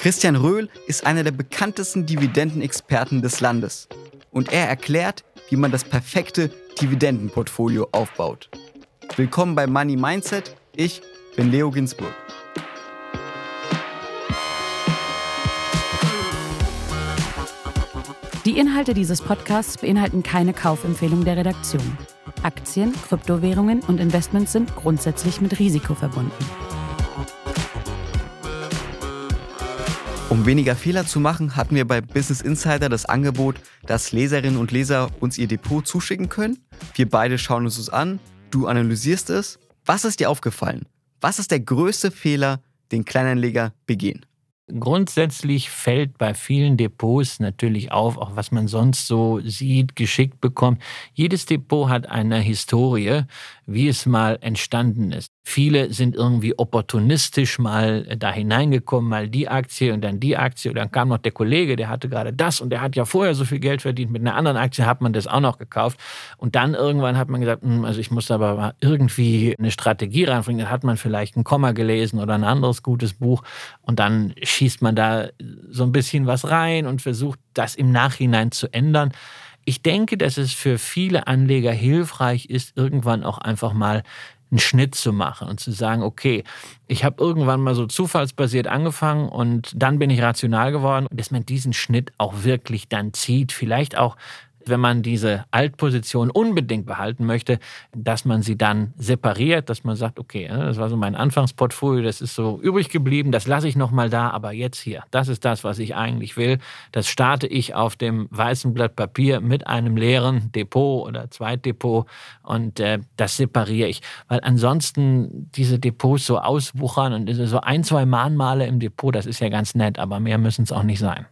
Christian Röhl ist einer der bekanntesten Dividendenexperten des Landes. Und er erklärt, wie man das perfekte Dividendenportfolio aufbaut. Willkommen bei Money Mindset. Ich bin Leo Ginsburg. Die Inhalte dieses Podcasts beinhalten keine Kaufempfehlung der Redaktion. Aktien, Kryptowährungen und Investments sind grundsätzlich mit Risiko verbunden. Um weniger Fehler zu machen, hatten wir bei Business Insider das Angebot, dass Leserinnen und Leser uns ihr Depot zuschicken können. Wir beide schauen uns es an, du analysierst es. Was ist dir aufgefallen? Was ist der größte Fehler, den Kleinanleger begehen? Grundsätzlich fällt bei vielen Depots natürlich auf, auch was man sonst so sieht, geschickt bekommt. Jedes Depot hat eine Historie, wie es mal entstanden ist. Viele sind irgendwie opportunistisch mal da hineingekommen, mal die Aktie und dann die Aktie. Und dann kam noch der Kollege, der hatte gerade das und der hat ja vorher so viel Geld verdient. Mit einer anderen Aktie hat man das auch noch gekauft. Und dann irgendwann hat man gesagt, hm, also ich muss aber irgendwie eine Strategie reinbringen. Dann hat man vielleicht ein Komma gelesen oder ein anderes gutes Buch. Und dann schießt man da so ein bisschen was rein und versucht, das im Nachhinein zu ändern. Ich denke, dass es für viele Anleger hilfreich ist, irgendwann auch einfach mal einen Schnitt zu machen und zu sagen, okay, ich habe irgendwann mal so zufallsbasiert angefangen und dann bin ich rational geworden, dass man diesen Schnitt auch wirklich dann zieht, vielleicht auch wenn man diese Altposition unbedingt behalten möchte, dass man sie dann separiert, dass man sagt, okay, das war so mein Anfangsportfolio, das ist so übrig geblieben, das lasse ich noch mal da, aber jetzt hier, das ist das, was ich eigentlich will. Das starte ich auf dem weißen Blatt Papier mit einem leeren Depot oder Zweitdepot und äh, das separiere ich, weil ansonsten diese Depots so auswuchern und so ein, zwei Mahnmale im Depot, das ist ja ganz nett, aber mehr müssen es auch nicht sein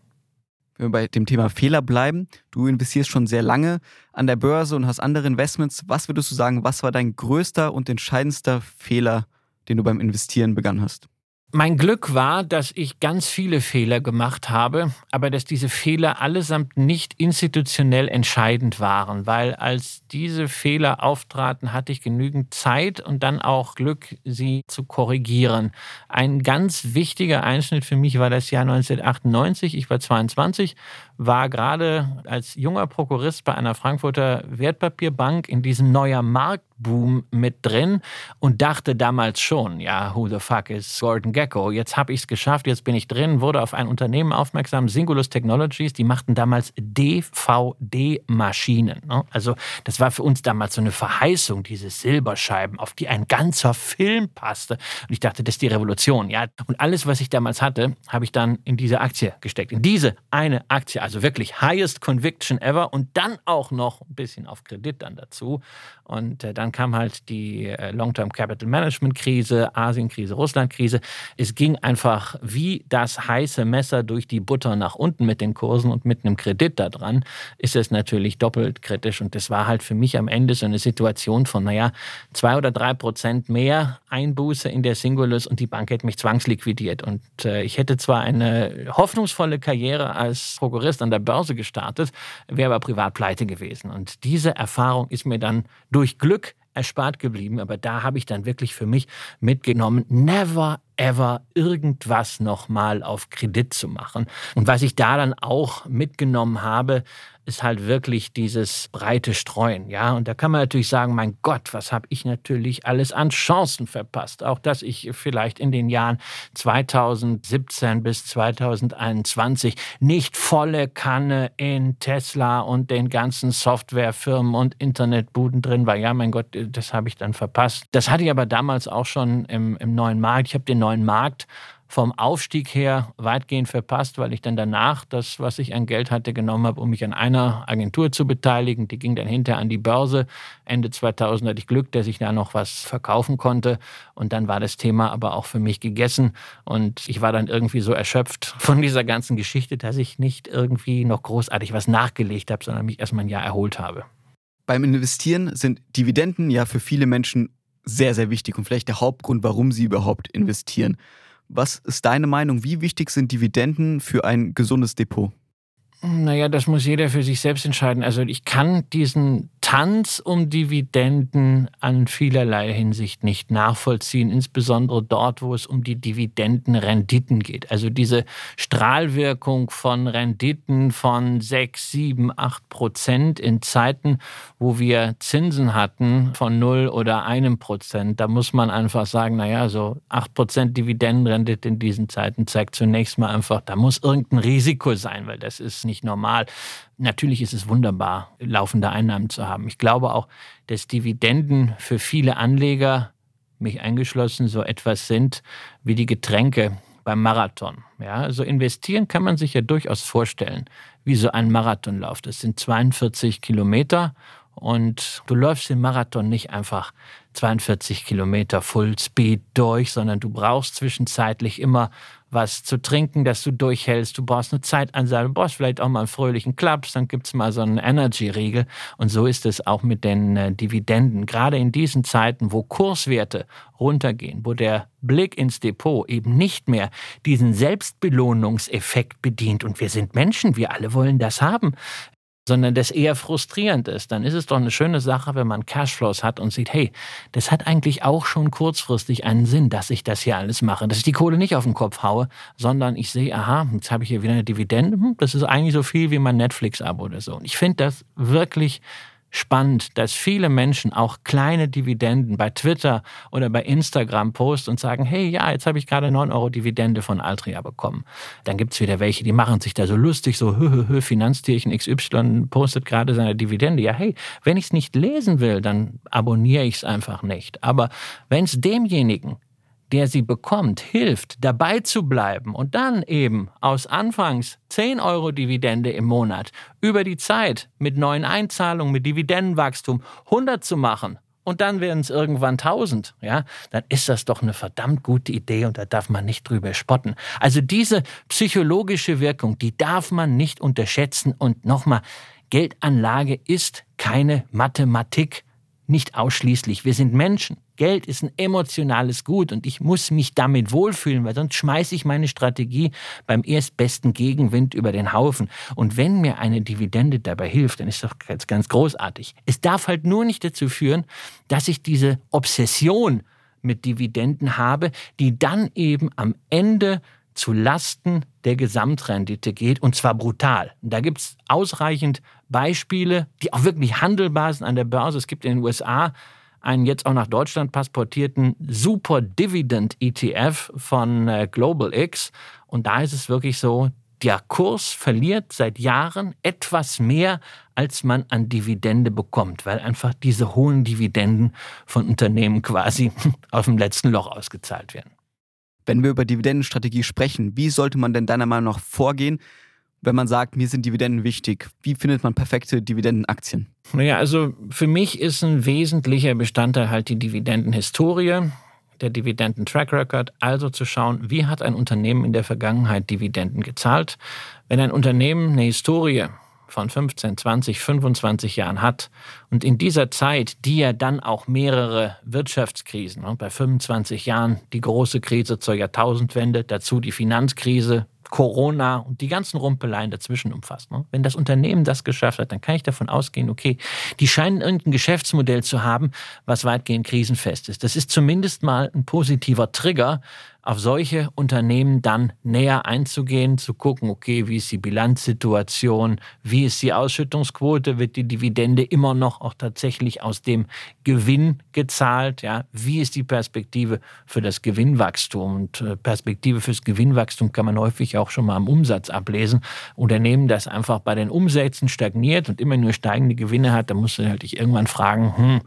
wenn wir bei dem Thema Fehler bleiben, du investierst schon sehr lange an der Börse und hast andere Investments. Was würdest du sagen, was war dein größter und entscheidendster Fehler, den du beim Investieren begangen hast? Mein Glück war, dass ich ganz viele Fehler gemacht habe, aber dass diese Fehler allesamt nicht institutionell entscheidend waren, weil als diese Fehler auftraten, hatte ich genügend Zeit und dann auch Glück, sie zu korrigieren. Ein ganz wichtiger Einschnitt für mich war das Jahr 1998. Ich war 22, war gerade als junger Prokurist bei einer Frankfurter Wertpapierbank in diesem neuer Markt Boom mit drin und dachte damals schon, ja, who the fuck is Gordon Gecko? Jetzt habe ich es geschafft, jetzt bin ich drin, wurde auf ein Unternehmen aufmerksam, Singulus Technologies, die machten damals DVD-Maschinen. Ne? Also das war für uns damals so eine Verheißung, diese Silberscheiben, auf die ein ganzer Film passte. Und ich dachte, das ist die Revolution. Ja? Und alles, was ich damals hatte, habe ich dann in diese Aktie gesteckt. In diese eine Aktie, also wirklich highest conviction ever und dann auch noch ein bisschen auf Kredit dann dazu. Und äh, dann kam halt die äh, Long-Term Capital Management Krise, Asien-Krise, Russland-Krise. Es ging einfach wie das heiße Messer durch die Butter nach unten mit den Kursen und mit einem Kredit da dran, ist es natürlich doppelt kritisch. Und das war halt für mich am Ende so eine Situation von, naja, zwei oder drei Prozent mehr Einbuße in der Singulus und die Bank hätte mich zwangsliquidiert. Und äh, ich hätte zwar eine hoffnungsvolle Karriere als Prokurist an der Börse gestartet, wäre aber privat pleite gewesen. Und diese Erfahrung ist mir dann durch Glück erspart geblieben. Aber da habe ich dann wirklich für mich mitgenommen, never ever irgendwas nochmal auf Kredit zu machen. Und was ich da dann auch mitgenommen habe, ist halt wirklich dieses breite Streuen. Ja, und da kann man natürlich sagen, mein Gott, was habe ich natürlich alles an Chancen verpasst. Auch dass ich vielleicht in den Jahren 2017 bis 2021 nicht volle Kanne in Tesla und den ganzen Softwarefirmen und Internetbuden drin war. Ja, mein Gott, das habe ich dann verpasst. Das hatte ich aber damals auch schon im, im neuen Markt. Ich habe den neuen Markt vom Aufstieg her weitgehend verpasst, weil ich dann danach das, was ich an Geld hatte, genommen habe, um mich an einer Agentur zu beteiligen. Die ging dann hinterher an die Börse. Ende 2000 hatte ich Glück, dass ich da noch was verkaufen konnte. Und dann war das Thema aber auch für mich gegessen. Und ich war dann irgendwie so erschöpft von dieser ganzen Geschichte, dass ich nicht irgendwie noch großartig was nachgelegt habe, sondern mich erstmal ein Jahr erholt habe. Beim Investieren sind Dividenden ja für viele Menschen sehr, sehr wichtig und vielleicht der Hauptgrund, warum sie überhaupt investieren. Was ist deine Meinung? Wie wichtig sind Dividenden für ein gesundes Depot? Naja, das muss jeder für sich selbst entscheiden. Also ich kann diesen Tanz um Dividenden an vielerlei Hinsicht nicht nachvollziehen, insbesondere dort, wo es um die Dividendenrenditen geht. Also diese Strahlwirkung von Renditen von 6, 7, 8 Prozent in Zeiten, wo wir Zinsen hatten von 0 oder einem Prozent. Da muss man einfach sagen, naja, so 8 Prozent Dividendenrendite in diesen Zeiten zeigt zunächst mal einfach, da muss irgendein Risiko sein, weil das ist nicht normal. Natürlich ist es wunderbar, laufende Einnahmen zu haben. Ich glaube auch, dass Dividenden für viele Anleger, mich eingeschlossen, so etwas sind wie die Getränke beim Marathon. Ja, also investieren kann man sich ja durchaus vorstellen, wie so ein Marathonlauf. Das sind 42 Kilometer und du läufst den Marathon nicht einfach 42 Kilometer Full Speed durch, sondern du brauchst zwischenzeitlich immer was zu trinken, dass du durchhältst. Du brauchst eine Zeitansage, du brauchst vielleicht auch mal einen fröhlichen Klaps, dann gibt es mal so einen Energy-Riegel. Und so ist es auch mit den äh, Dividenden. Gerade in diesen Zeiten, wo Kurswerte runtergehen, wo der Blick ins Depot eben nicht mehr diesen Selbstbelohnungseffekt bedient. Und wir sind Menschen, wir alle wollen das haben sondern das eher frustrierend ist, dann ist es doch eine schöne Sache, wenn man Cashflows hat und sieht, hey, das hat eigentlich auch schon kurzfristig einen Sinn, dass ich das hier alles mache, dass ich die Kohle nicht auf den Kopf haue, sondern ich sehe, aha, jetzt habe ich hier wieder eine Dividende, hm, das ist eigentlich so viel wie mein Netflix-Abo oder so. Und ich finde das wirklich spannend, dass viele Menschen auch kleine Dividenden bei Twitter oder bei Instagram posten und sagen, hey, ja, jetzt habe ich gerade 9 Euro Dividende von Altria bekommen. Dann gibt es wieder welche, die machen sich da so lustig, so hö, hö, hö, Finanztierchen XY postet gerade seine Dividende. Ja, hey, wenn ich es nicht lesen will, dann abonniere ich es einfach nicht. Aber wenn es demjenigen, der sie bekommt, hilft, dabei zu bleiben und dann eben aus Anfangs 10 Euro Dividende im Monat über die Zeit mit neuen Einzahlungen, mit Dividendenwachstum 100 zu machen und dann werden es irgendwann 1000, ja, dann ist das doch eine verdammt gute Idee und da darf man nicht drüber spotten. Also diese psychologische Wirkung, die darf man nicht unterschätzen und nochmal, Geldanlage ist keine Mathematik, nicht ausschließlich. Wir sind Menschen. Geld ist ein emotionales Gut und ich muss mich damit wohlfühlen, weil sonst schmeiße ich meine Strategie beim erstbesten Gegenwind über den Haufen. Und wenn mir eine Dividende dabei hilft, dann ist das ganz, ganz großartig. Es darf halt nur nicht dazu führen, dass ich diese Obsession mit Dividenden habe, die dann eben am Ende zu Lasten der Gesamtrendite geht und zwar brutal. Da gibt es ausreichend Beispiele, die auch wirklich handelbar sind an der Börse. Es gibt in den USA einen jetzt auch nach Deutschland passportierten Super Dividend ETF von äh, Global X. Und da ist es wirklich so, der Kurs verliert seit Jahren etwas mehr, als man an Dividende bekommt, weil einfach diese hohen Dividenden von Unternehmen quasi auf dem letzten Loch ausgezahlt werden. Wenn wir über Dividendenstrategie sprechen, wie sollte man denn deiner Meinung nach vorgehen, wenn man sagt, mir sind Dividenden wichtig? Wie findet man perfekte Dividendenaktien? Naja, also für mich ist ein wesentlicher Bestandteil halt die Dividendenhistorie, der Dividenden-Track Record, also zu schauen, wie hat ein Unternehmen in der Vergangenheit Dividenden gezahlt. Wenn ein Unternehmen eine Historie von 15, 20, 25 Jahren hat und in dieser Zeit, die ja dann auch mehrere Wirtschaftskrisen, ne, bei 25 Jahren die große Krise zur Jahrtausendwende, dazu die Finanzkrise, Corona und die ganzen Rumpeleien dazwischen umfasst. Ne? Wenn das Unternehmen das geschafft hat, dann kann ich davon ausgehen, okay, die scheinen irgendein Geschäftsmodell zu haben, was weitgehend krisenfest ist. Das ist zumindest mal ein positiver Trigger, auf solche Unternehmen dann näher einzugehen, zu gucken, okay, wie ist die Bilanzsituation, wie ist die Ausschüttungsquote, wird die Dividende immer noch auch tatsächlich aus dem Gewinn gezahlt, ja, wie ist die Perspektive für das Gewinnwachstum und äh, Perspektive fürs Gewinnwachstum kann man häufig auch schon mal am Umsatz ablesen. Unternehmen, das einfach bei den Umsätzen stagniert und immer nur steigende Gewinne hat, da musst du dich irgendwann fragen, hm,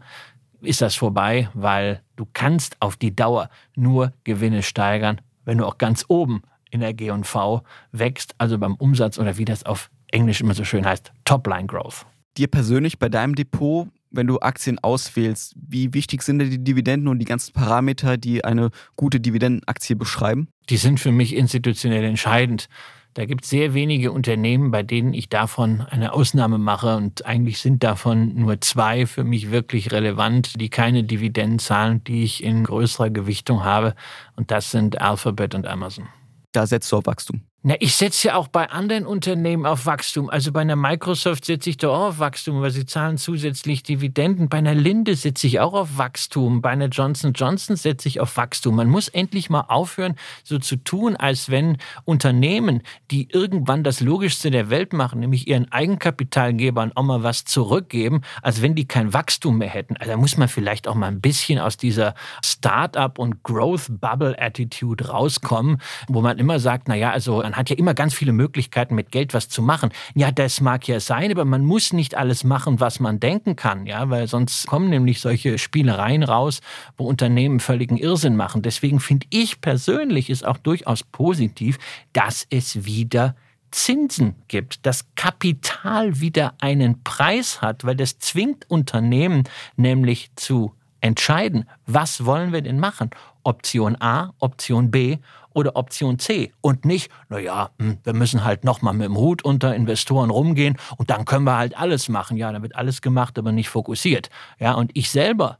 ist das vorbei, weil du kannst auf die Dauer nur Gewinne steigern, wenn du auch ganz oben in der G&V wächst, also beim Umsatz oder wie das auf Englisch immer so schön heißt, Topline Growth. Dir persönlich bei deinem Depot, wenn du Aktien auswählst, wie wichtig sind denn die Dividenden und die ganzen Parameter, die eine gute Dividendenaktie beschreiben? Die sind für mich institutionell entscheidend. Da gibt es sehr wenige Unternehmen, bei denen ich davon eine Ausnahme mache. Und eigentlich sind davon nur zwei für mich wirklich relevant, die keine Dividenden zahlen, die ich in größerer Gewichtung habe. Und das sind Alphabet und Amazon. Da setzt du auf Wachstum. Na, ich setze ja auch bei anderen Unternehmen auf Wachstum. Also bei einer Microsoft setze ich doch auch auf Wachstum, weil sie zahlen zusätzlich Dividenden. Bei einer Linde setze ich auch auf Wachstum. Bei einer Johnson Johnson setze ich auf Wachstum. Man muss endlich mal aufhören, so zu tun, als wenn Unternehmen, die irgendwann das Logischste der Welt machen, nämlich ihren Eigenkapitalgebern auch mal was zurückgeben, als wenn die kein Wachstum mehr hätten. Also da muss man vielleicht auch mal ein bisschen aus dieser Start-up und Growth Bubble Attitude rauskommen, wo man immer sagt, na ja, also man hat ja immer ganz viele Möglichkeiten, mit Geld was zu machen. Ja, das mag ja sein, aber man muss nicht alles machen, was man denken kann, ja, weil sonst kommen nämlich solche Spielereien raus, wo Unternehmen völligen Irrsinn machen. Deswegen finde ich persönlich es auch durchaus positiv, dass es wieder Zinsen gibt, dass Kapital wieder einen Preis hat, weil das zwingt Unternehmen nämlich zu entscheiden, was wollen wir denn machen? Option A, Option B oder Option C und nicht, naja, hm, wir müssen halt nochmal mit dem Hut unter Investoren rumgehen und dann können wir halt alles machen. Ja, da wird alles gemacht, aber nicht fokussiert. Ja, und ich selber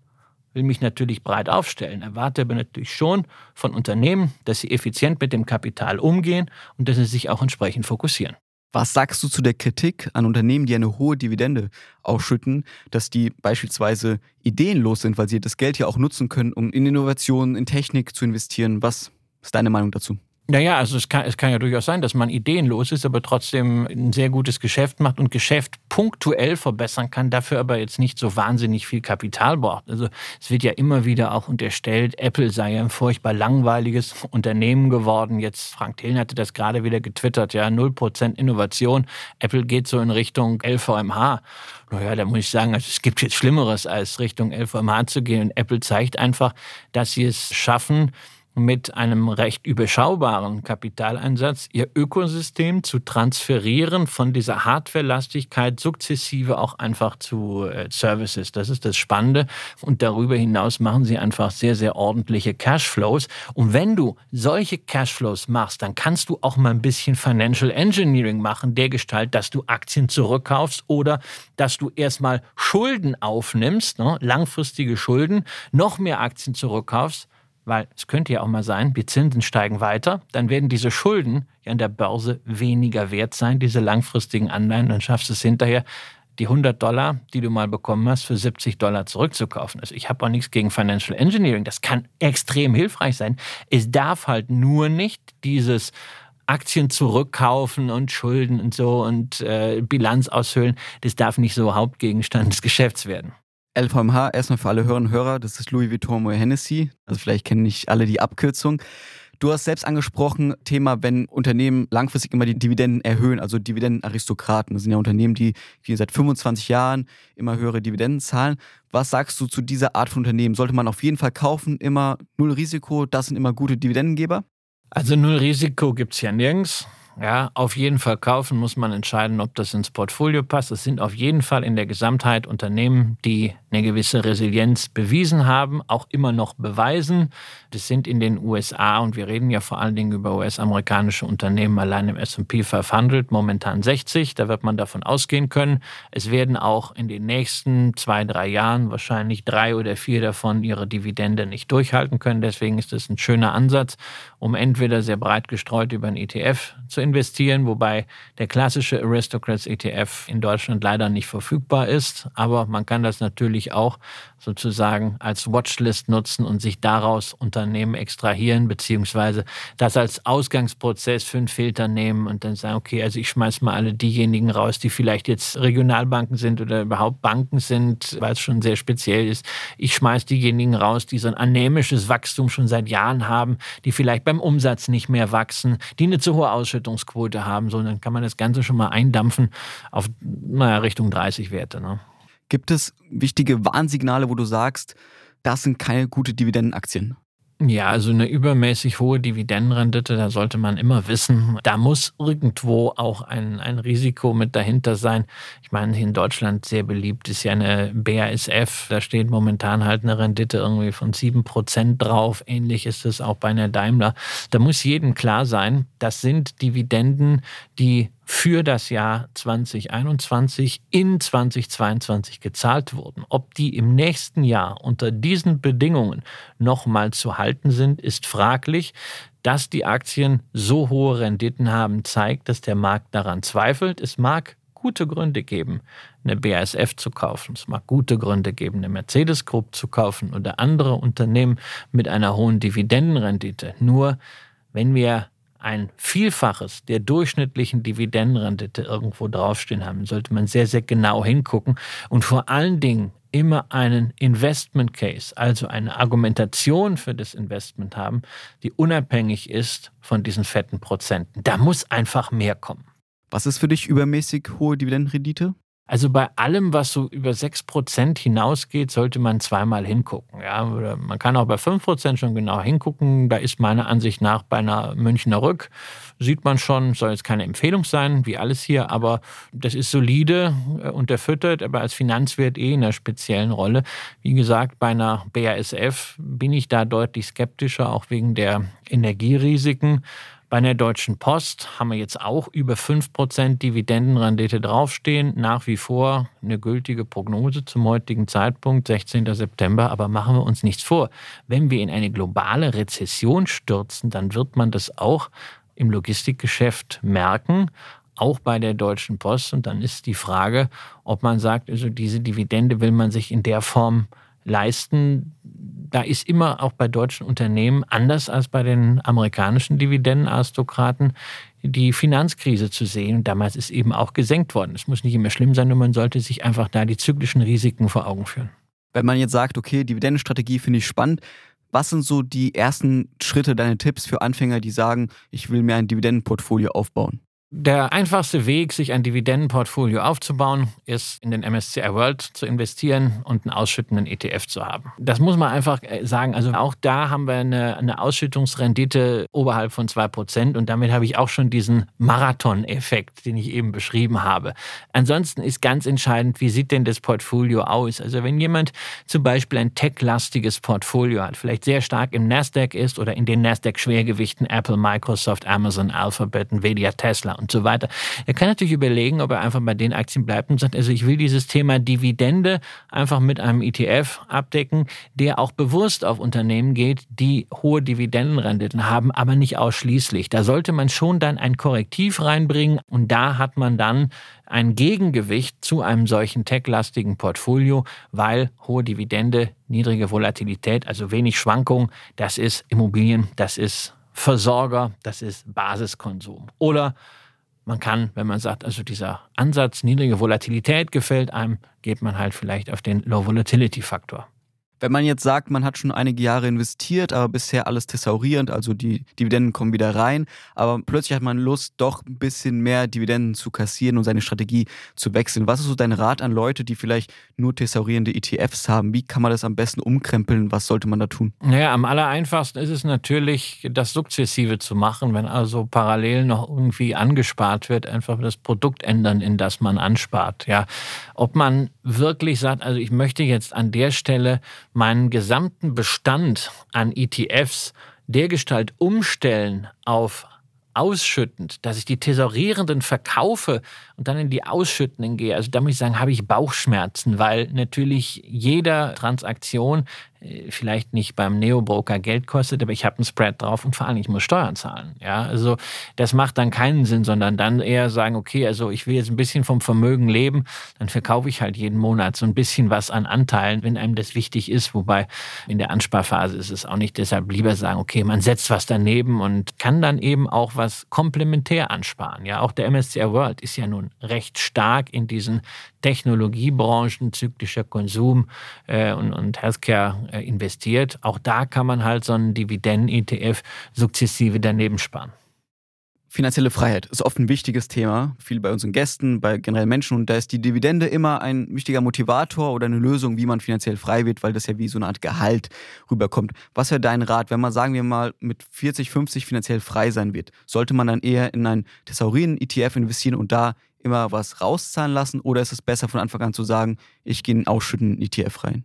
will mich natürlich breit aufstellen, erwarte aber natürlich schon von Unternehmen, dass sie effizient mit dem Kapital umgehen und dass sie sich auch entsprechend fokussieren. Was sagst du zu der Kritik an Unternehmen, die eine hohe Dividende ausschütten, dass die beispielsweise ideenlos sind, weil sie das Geld ja auch nutzen können, um in Innovationen, in Technik zu investieren? Was ist deine Meinung dazu? Naja, also es kann, es kann ja durchaus sein, dass man ideenlos ist, aber trotzdem ein sehr gutes Geschäft macht und Geschäft punktuell verbessern kann, dafür aber jetzt nicht so wahnsinnig viel Kapital braucht. Also es wird ja immer wieder auch unterstellt, Apple sei ein furchtbar langweiliges Unternehmen geworden. Jetzt, Frank Thelen hatte das gerade wieder getwittert, ja, 0% Innovation. Apple geht so in Richtung LVMH. Naja, da muss ich sagen, also es gibt jetzt Schlimmeres, als Richtung LVMH zu gehen. Und Apple zeigt einfach, dass sie es schaffen, mit einem recht überschaubaren Kapitaleinsatz ihr Ökosystem zu transferieren von dieser Hardwarelastigkeit sukzessive auch einfach zu äh, Services. Das ist das Spannende. Und darüber hinaus machen sie einfach sehr, sehr ordentliche Cashflows. Und wenn du solche Cashflows machst, dann kannst du auch mal ein bisschen Financial Engineering machen, der Gestalt, dass du Aktien zurückkaufst oder dass du erstmal Schulden aufnimmst, ne, langfristige Schulden, noch mehr Aktien zurückkaufst weil es könnte ja auch mal sein, die Zinsen steigen weiter, dann werden diese Schulden ja an der Börse weniger wert sein, diese langfristigen Anleihen, dann schaffst du es hinterher, die 100 Dollar, die du mal bekommen hast, für 70 Dollar zurückzukaufen. Also ich habe auch nichts gegen Financial Engineering, das kann extrem hilfreich sein. Es darf halt nur nicht dieses Aktien zurückkaufen und Schulden und so und äh, Bilanz aushöhlen, das darf nicht so Hauptgegenstand des Geschäfts werden. LVMH, erstmal für alle Hörerinnen und Hörer, das ist Louis Vuitton Moet Hennessy. Also vielleicht kennen nicht alle die Abkürzung. Du hast selbst angesprochen, Thema, wenn Unternehmen langfristig immer die Dividenden erhöhen, also Dividendenaristokraten. Das sind ja Unternehmen, die seit 25 Jahren immer höhere Dividenden zahlen. Was sagst du zu dieser Art von Unternehmen? Sollte man auf jeden Fall kaufen, immer null Risiko, das sind immer gute Dividendengeber? Also null Risiko gibt es ja nirgends. Ja, auf jeden Fall kaufen muss man entscheiden, ob das ins Portfolio passt. Es sind auf jeden Fall in der Gesamtheit Unternehmen, die eine gewisse Resilienz bewiesen haben, auch immer noch beweisen. Das sind in den USA und wir reden ja vor allen Dingen über US-amerikanische Unternehmen allein im S&P 500 momentan 60. Da wird man davon ausgehen können. Es werden auch in den nächsten zwei, drei Jahren wahrscheinlich drei oder vier davon ihre Dividende nicht durchhalten können. Deswegen ist es ein schöner Ansatz, um entweder sehr breit gestreut über einen ETF zu investieren, wobei der klassische Aristocrats ETF in Deutschland leider nicht verfügbar ist. Aber man kann das natürlich auch sozusagen als Watchlist nutzen und sich daraus Unternehmen extrahieren, beziehungsweise das als Ausgangsprozess für einen Filter nehmen und dann sagen, okay, also ich schmeiß mal alle diejenigen raus, die vielleicht jetzt Regionalbanken sind oder überhaupt Banken sind, weil es schon sehr speziell ist. Ich schmeiß diejenigen raus, die so ein anämisches Wachstum schon seit Jahren haben, die vielleicht beim Umsatz nicht mehr wachsen, die eine zu hohe Ausschüttungsquote haben, so dann kann man das Ganze schon mal eindampfen auf naja, Richtung 30 Werte. Ne? Gibt es wichtige Warnsignale, wo du sagst, das sind keine gute Dividendenaktien? Ja, also eine übermäßig hohe Dividendenrendite, da sollte man immer wissen, da muss irgendwo auch ein, ein Risiko mit dahinter sein. Ich meine, in Deutschland sehr beliebt ist ja eine BASF, da steht momentan halt eine Rendite irgendwie von 7% drauf. Ähnlich ist es auch bei einer Daimler. Da muss jedem klar sein, das sind Dividenden, die für das Jahr 2021 in 2022 gezahlt wurden. Ob die im nächsten Jahr unter diesen Bedingungen nochmal zu halten sind, ist fraglich. dass die Aktien so hohe Renditen haben, zeigt, dass der Markt daran zweifelt. Es mag gute Gründe geben, eine BASF zu kaufen. Es mag gute Gründe geben, eine Mercedes Group zu kaufen oder andere Unternehmen mit einer hohen Dividendenrendite. Nur wenn wir ein Vielfaches der durchschnittlichen Dividendenrendite irgendwo draufstehen haben, sollte man sehr, sehr genau hingucken und vor allen Dingen immer einen Investment Case, also eine Argumentation für das Investment haben, die unabhängig ist von diesen fetten Prozenten. Da muss einfach mehr kommen. Was ist für dich übermäßig hohe Dividendenrendite? Also bei allem, was so über 6% hinausgeht, sollte man zweimal hingucken. Ja, man kann auch bei 5% schon genau hingucken. Da ist meiner Ansicht nach bei einer Münchner Rück, sieht man schon, soll jetzt keine Empfehlung sein, wie alles hier, aber das ist solide, äh, unterfüttert, aber als Finanzwert eh in einer speziellen Rolle. Wie gesagt, bei einer BASF bin ich da deutlich skeptischer, auch wegen der Energierisiken. Bei der Deutschen Post haben wir jetzt auch über 5% Dividendenrendite draufstehen. Nach wie vor eine gültige Prognose zum heutigen Zeitpunkt, 16. September. Aber machen wir uns nichts vor. Wenn wir in eine globale Rezession stürzen, dann wird man das auch im Logistikgeschäft merken auch bei der Deutschen Post. Und dann ist die Frage, ob man sagt, also diese Dividende will man sich in der Form leisten, da ist immer auch bei deutschen Unternehmen, anders als bei den amerikanischen Dividendenaristokraten, die Finanzkrise zu sehen. damals ist eben auch gesenkt worden. Es muss nicht immer schlimm sein, nur man sollte sich einfach da die zyklischen Risiken vor Augen führen. Wenn man jetzt sagt, okay, Dividendenstrategie finde ich spannend, was sind so die ersten Schritte, deine Tipps für Anfänger, die sagen, ich will mir ein Dividendenportfolio aufbauen? Der einfachste Weg, sich ein Dividendenportfolio aufzubauen, ist in den MSCI World zu investieren und einen ausschüttenden ETF zu haben. Das muss man einfach äh, sagen. Also auch da haben wir eine, eine Ausschüttungsrendite oberhalb von 2% und damit habe ich auch schon diesen Marathon-Effekt, den ich eben beschrieben habe. Ansonsten ist ganz entscheidend, wie sieht denn das Portfolio aus? Also wenn jemand zum Beispiel ein tech-lastiges Portfolio hat, vielleicht sehr stark im Nasdaq ist oder in den Nasdaq-Schwergewichten Apple, Microsoft, Amazon, Alphabet, Nvidia, Tesla und so weiter. Er kann natürlich überlegen, ob er einfach bei den Aktien bleibt und sagt, also ich will dieses Thema Dividende einfach mit einem ETF abdecken, der auch bewusst auf Unternehmen geht, die hohe Dividendenrenditen haben, aber nicht ausschließlich. Da sollte man schon dann ein Korrektiv reinbringen und da hat man dann ein Gegengewicht zu einem solchen tech-lastigen Portfolio, weil hohe Dividende, niedrige Volatilität, also wenig Schwankung, das ist Immobilien, das ist Versorger, das ist Basiskonsum. Oder man kann, wenn man sagt, also dieser Ansatz, niedrige Volatilität gefällt einem, geht man halt vielleicht auf den Low Volatility Faktor. Wenn man jetzt sagt, man hat schon einige Jahre investiert, aber bisher alles thesaurierend, also die Dividenden kommen wieder rein, aber plötzlich hat man Lust, doch ein bisschen mehr Dividenden zu kassieren und seine Strategie zu wechseln. Was ist so dein Rat an Leute, die vielleicht nur thesaurierende ETFs haben? Wie kann man das am besten umkrempeln? Was sollte man da tun? Naja, am allereinfachsten ist es natürlich, das sukzessive zu machen, wenn also parallel noch irgendwie angespart wird, einfach das Produkt ändern, in das man anspart. Ja, ob man wirklich sagt, also ich möchte jetzt an der Stelle meinen gesamten Bestand an ETFs dergestalt umstellen auf ausschüttend, dass ich die Tesorierenden verkaufe und dann in die Ausschüttenden gehe. Also da muss ich sagen, habe ich Bauchschmerzen, weil natürlich jeder Transaktion äh, vielleicht nicht beim Neobroker Geld kostet, aber ich habe einen Spread drauf und vor allem ich muss Steuern zahlen. Ja, also das macht dann keinen Sinn, sondern dann eher sagen, okay, also ich will jetzt ein bisschen vom Vermögen leben, dann verkaufe ich halt jeden Monat so ein bisschen was an Anteilen, wenn einem das wichtig ist. Wobei in der Ansparphase ist es auch nicht deshalb lieber sagen, okay, man setzt was daneben und kann dann eben auch was komplementär ansparen. Ja, auch der MSCI World ist ja nun recht stark in diesen Technologiebranchen, zyklischer Konsum äh, und, und Healthcare äh, investiert. Auch da kann man halt so einen Dividenden-ETF sukzessive daneben sparen. Finanzielle Freiheit ist oft ein wichtiges Thema, viel bei unseren Gästen, bei generell Menschen. Und da ist die Dividende immer ein wichtiger Motivator oder eine Lösung, wie man finanziell frei wird, weil das ja wie so eine Art Gehalt rüberkommt. Was wäre dein Rat, wenn man, sagen wir mal, mit 40, 50 finanziell frei sein wird? Sollte man dann eher in einen Thesaurien-ETF investieren und da immer was rauszahlen lassen? Oder ist es besser von Anfang an zu sagen, ich gehe in einen ausschüttenden ETF rein?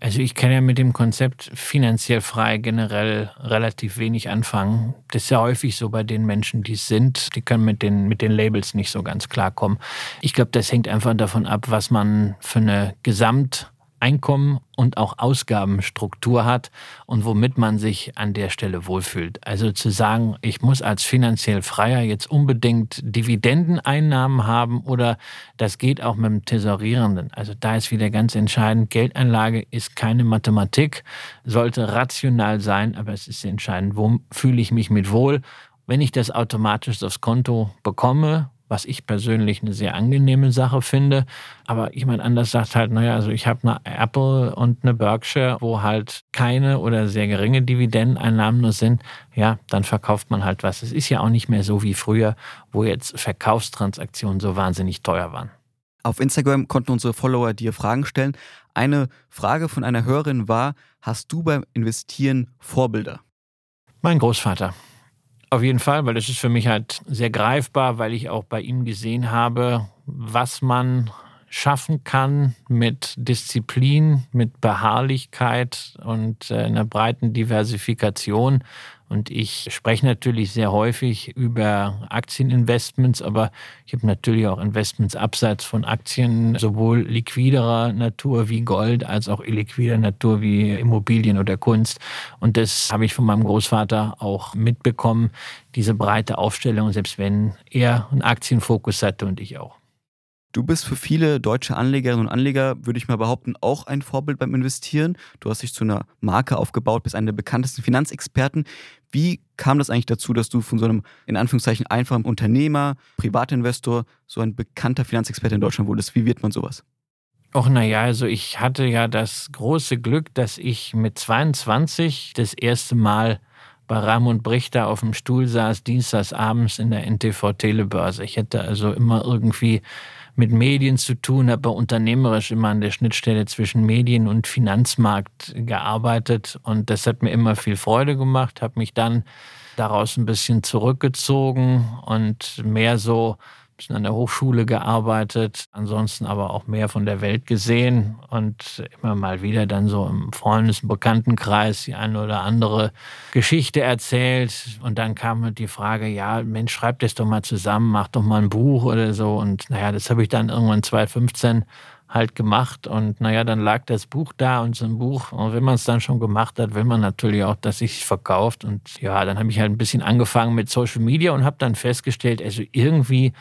Also ich kann ja mit dem Konzept finanziell frei generell relativ wenig anfangen. Das ist ja häufig so bei den Menschen, die es sind. Die können mit den, mit den Labels nicht so ganz klarkommen. Ich glaube, das hängt einfach davon ab, was man für eine Gesamt Einkommen und auch Ausgabenstruktur hat und womit man sich an der Stelle wohlfühlt. Also zu sagen, ich muss als finanziell Freier jetzt unbedingt Dividendeneinnahmen haben oder das geht auch mit dem Tesorierenden. Also da ist wieder ganz entscheidend, Geldanlage ist keine Mathematik, sollte rational sein, aber es ist entscheidend, wo fühle ich mich mit wohl. Wenn ich das automatisch aufs Konto bekomme, was ich persönlich eine sehr angenehme Sache finde. Aber jemand anders sagt halt, naja, also ich habe eine Apple und eine Berkshire, wo halt keine oder sehr geringe Dividendeneinnahmen nur sind. Ja, dann verkauft man halt was. Es ist ja auch nicht mehr so wie früher, wo jetzt Verkaufstransaktionen so wahnsinnig teuer waren. Auf Instagram konnten unsere Follower dir Fragen stellen. Eine Frage von einer Hörerin war, hast du beim Investieren Vorbilder? Mein Großvater. Auf jeden Fall, weil das ist für mich halt sehr greifbar, weil ich auch bei ihm gesehen habe, was man schaffen kann mit Disziplin, mit Beharrlichkeit und äh, einer breiten Diversifikation und ich spreche natürlich sehr häufig über Aktieninvestments, aber ich habe natürlich auch Investments abseits von Aktien, sowohl liquiderer Natur wie Gold als auch illiquider Natur wie Immobilien oder Kunst. Und das habe ich von meinem Großvater auch mitbekommen, diese breite Aufstellung, selbst wenn er einen Aktienfokus hatte und ich auch. Du bist für viele deutsche Anlegerinnen und Anleger, würde ich mal behaupten, auch ein Vorbild beim Investieren. Du hast dich zu einer Marke aufgebaut, bist einer der bekanntesten Finanzexperten. Wie kam das eigentlich dazu, dass du von so einem, in Anführungszeichen, einfachen Unternehmer, Privatinvestor, so ein bekannter Finanzexperte in Deutschland wurdest? Wie wird man sowas? Och, naja, also ich hatte ja das große Glück, dass ich mit 22 das erste Mal bei Ramon Brichter auf dem Stuhl saß, dienstags abends in der NTV Telebörse. Ich hätte also immer irgendwie mit Medien zu tun, habe unternehmerisch immer an der Schnittstelle zwischen Medien und Finanzmarkt gearbeitet und das hat mir immer viel Freude gemacht, habe mich dann daraus ein bisschen zurückgezogen und mehr so an der Hochschule gearbeitet, ansonsten aber auch mehr von der Welt gesehen und immer mal wieder dann so im Freundes- und Bekanntenkreis die eine oder andere Geschichte erzählt. Und dann kam halt die Frage, ja, Mensch, schreib das doch mal zusammen, mach doch mal ein Buch oder so. Und naja, das habe ich dann irgendwann 2015 halt gemacht und naja, dann lag das Buch da und so ein Buch, und wenn man es dann schon gemacht hat, will man natürlich auch, dass sich verkauft und ja, dann habe ich halt ein bisschen angefangen mit Social Media und habe dann festgestellt, also irgendwie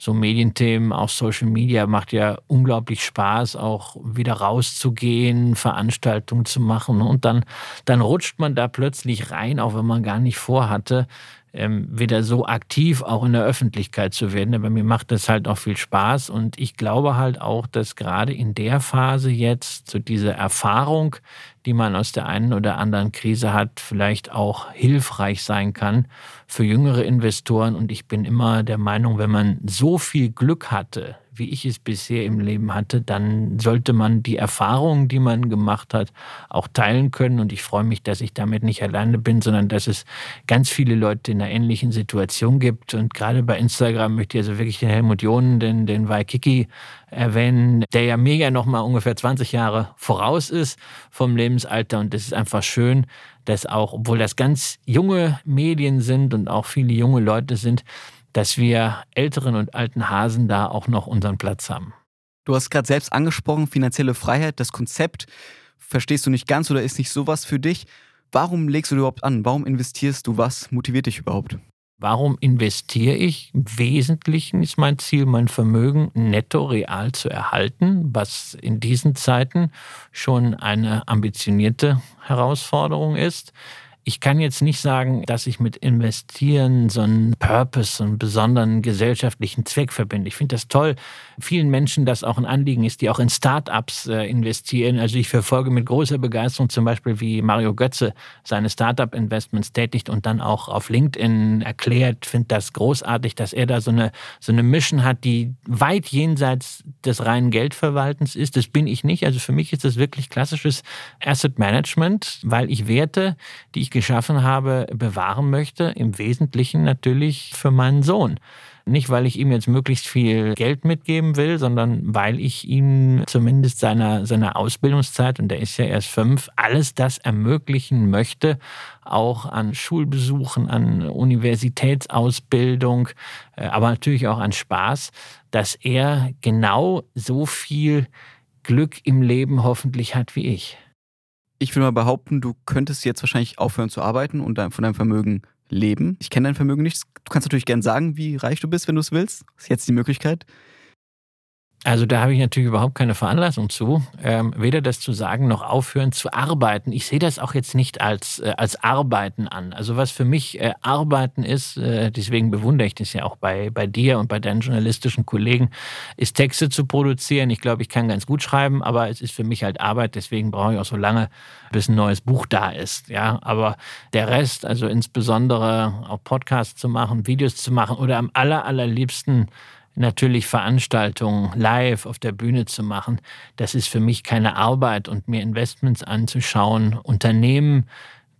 so Medienthemen, auch Social Media macht ja unglaublich Spaß, auch wieder rauszugehen, Veranstaltungen zu machen. Und dann, dann rutscht man da plötzlich rein, auch wenn man gar nicht vorhatte, ähm, wieder so aktiv auch in der Öffentlichkeit zu werden. Aber mir macht das halt auch viel Spaß. Und ich glaube halt auch, dass gerade in der Phase jetzt so diese Erfahrung, die man aus der einen oder anderen Krise hat, vielleicht auch hilfreich sein kann für jüngere Investoren. Und ich bin immer der Meinung, wenn man so viel Glück hatte, wie ich es bisher im Leben hatte, dann sollte man die Erfahrungen, die man gemacht hat, auch teilen können. Und ich freue mich, dass ich damit nicht alleine bin, sondern dass es ganz viele Leute in einer ähnlichen Situation gibt. Und gerade bei Instagram möchte ich also wirklich den Helmut Jonen, den, den Waikiki erwähnen, der ja mega nochmal ungefähr 20 Jahre voraus ist vom Lebensalter. Und das ist einfach schön, dass auch, obwohl das ganz junge Medien sind und auch viele junge Leute sind, dass wir älteren und alten Hasen da auch noch unseren Platz haben. Du hast gerade selbst angesprochen, finanzielle Freiheit, das Konzept verstehst du nicht ganz oder ist nicht sowas für dich. Warum legst du überhaupt an? Warum investierst du? Was motiviert dich überhaupt? Warum investiere ich? Im Wesentlichen ist mein Ziel, mein Vermögen netto real zu erhalten, was in diesen Zeiten schon eine ambitionierte Herausforderung ist ich kann jetzt nicht sagen, dass ich mit Investieren so einen Purpose, so einen besonderen gesellschaftlichen Zweck verbinde. Ich finde das toll. Vielen Menschen das auch ein Anliegen ist, die auch in Startups äh, investieren. Also ich verfolge mit großer Begeisterung zum Beispiel, wie Mario Götze seine Startup-Investments tätigt und dann auch auf LinkedIn erklärt. Finde das großartig, dass er da so eine, so eine Mission hat, die weit jenseits des reinen Geldverwaltens ist. Das bin ich nicht. Also für mich ist das wirklich klassisches Asset Management, weil ich Werte, die ich ich geschaffen habe, bewahren möchte, im Wesentlichen natürlich für meinen Sohn. Nicht, weil ich ihm jetzt möglichst viel Geld mitgeben will, sondern weil ich ihm zumindest seiner, seiner Ausbildungszeit, und der ist ja erst fünf, alles das ermöglichen möchte, auch an Schulbesuchen, an Universitätsausbildung, äh, aber natürlich auch an Spaß, dass er genau so viel Glück im Leben hoffentlich hat wie ich. Ich würde mal behaupten, du könntest jetzt wahrscheinlich aufhören zu arbeiten und von deinem Vermögen leben. Ich kenne dein Vermögen nicht. Du kannst natürlich gern sagen, wie reich du bist, wenn du es willst. Das ist jetzt die Möglichkeit. Also da habe ich natürlich überhaupt keine Veranlassung zu, ähm, weder das zu sagen noch aufhören zu arbeiten. Ich sehe das auch jetzt nicht als, äh, als Arbeiten an. Also was für mich äh, Arbeiten ist, äh, deswegen bewundere ich das ja auch bei, bei dir und bei deinen journalistischen Kollegen, ist Texte zu produzieren. Ich glaube, ich kann ganz gut schreiben, aber es ist für mich halt Arbeit. Deswegen brauche ich auch so lange, bis ein neues Buch da ist. Ja, aber der Rest, also insbesondere auch Podcasts zu machen, Videos zu machen oder am aller, allerliebsten natürlich Veranstaltungen live auf der Bühne zu machen, das ist für mich keine Arbeit und mir Investments anzuschauen, Unternehmen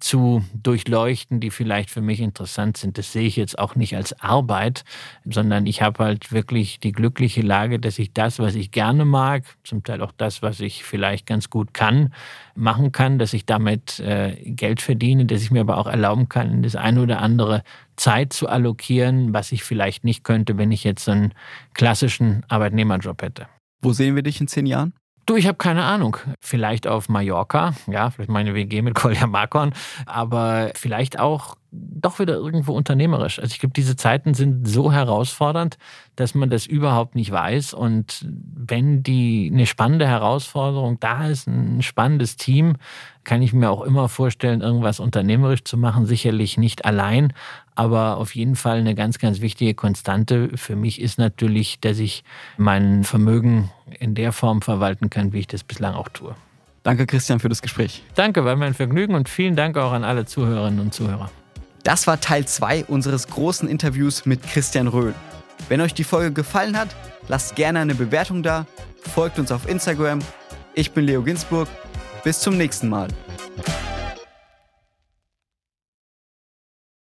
zu durchleuchten, die vielleicht für mich interessant sind. Das sehe ich jetzt auch nicht als Arbeit, sondern ich habe halt wirklich die glückliche Lage, dass ich das, was ich gerne mag, zum Teil auch das, was ich vielleicht ganz gut kann, machen kann, dass ich damit äh, Geld verdiene, dass ich mir aber auch erlauben kann, das eine oder andere Zeit zu allokieren, was ich vielleicht nicht könnte, wenn ich jetzt einen klassischen Arbeitnehmerjob hätte. Wo sehen wir dich in zehn Jahren? Du, ich habe keine Ahnung. Vielleicht auf Mallorca, ja, vielleicht meine WG mit Kolja Markon, aber vielleicht auch doch wieder irgendwo unternehmerisch. Also ich glaube, diese Zeiten sind so herausfordernd, dass man das überhaupt nicht weiß. Und wenn die eine spannende Herausforderung da ist, ein spannendes Team, kann ich mir auch immer vorstellen, irgendwas unternehmerisch zu machen. Sicherlich nicht allein, aber auf jeden Fall eine ganz, ganz wichtige Konstante für mich ist natürlich, dass ich mein Vermögen in der Form verwalten kann, wie ich das bislang auch tue. Danke, Christian, für das Gespräch. Danke, war mir ein Vergnügen und vielen Dank auch an alle Zuhörerinnen und Zuhörer. Das war Teil 2 unseres großen Interviews mit Christian Röhl. Wenn euch die Folge gefallen hat, lasst gerne eine Bewertung da, folgt uns auf Instagram. Ich bin Leo Ginsburg. Bis zum nächsten Mal.